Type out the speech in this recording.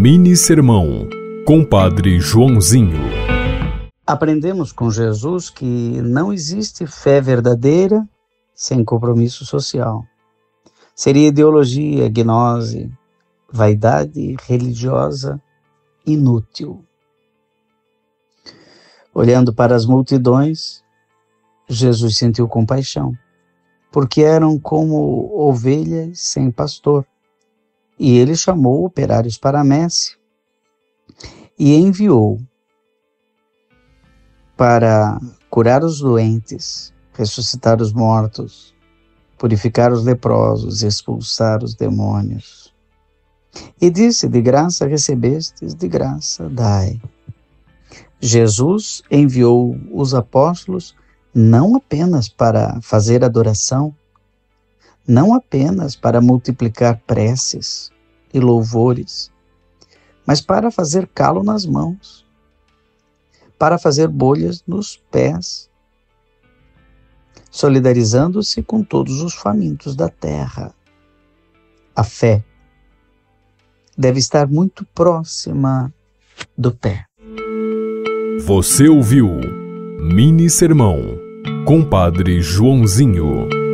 Mini Sermão, Compadre Joãozinho. Aprendemos com Jesus que não existe fé verdadeira sem compromisso social. Seria ideologia, gnose, vaidade religiosa inútil. Olhando para as multidões, Jesus sentiu compaixão, porque eram como ovelhas sem pastor e ele chamou operários para messe e enviou para curar os doentes, ressuscitar os mortos, purificar os leprosos, expulsar os demônios. E disse: De graça recebestes, de graça dai. Jesus enviou os apóstolos não apenas para fazer adoração, não apenas para multiplicar preces e louvores, mas para fazer calo nas mãos, para fazer bolhas nos pés, solidarizando-se com todos os famintos da terra. A fé deve estar muito próxima do pé. Você ouviu Mini Sermão, Compadre Joãozinho.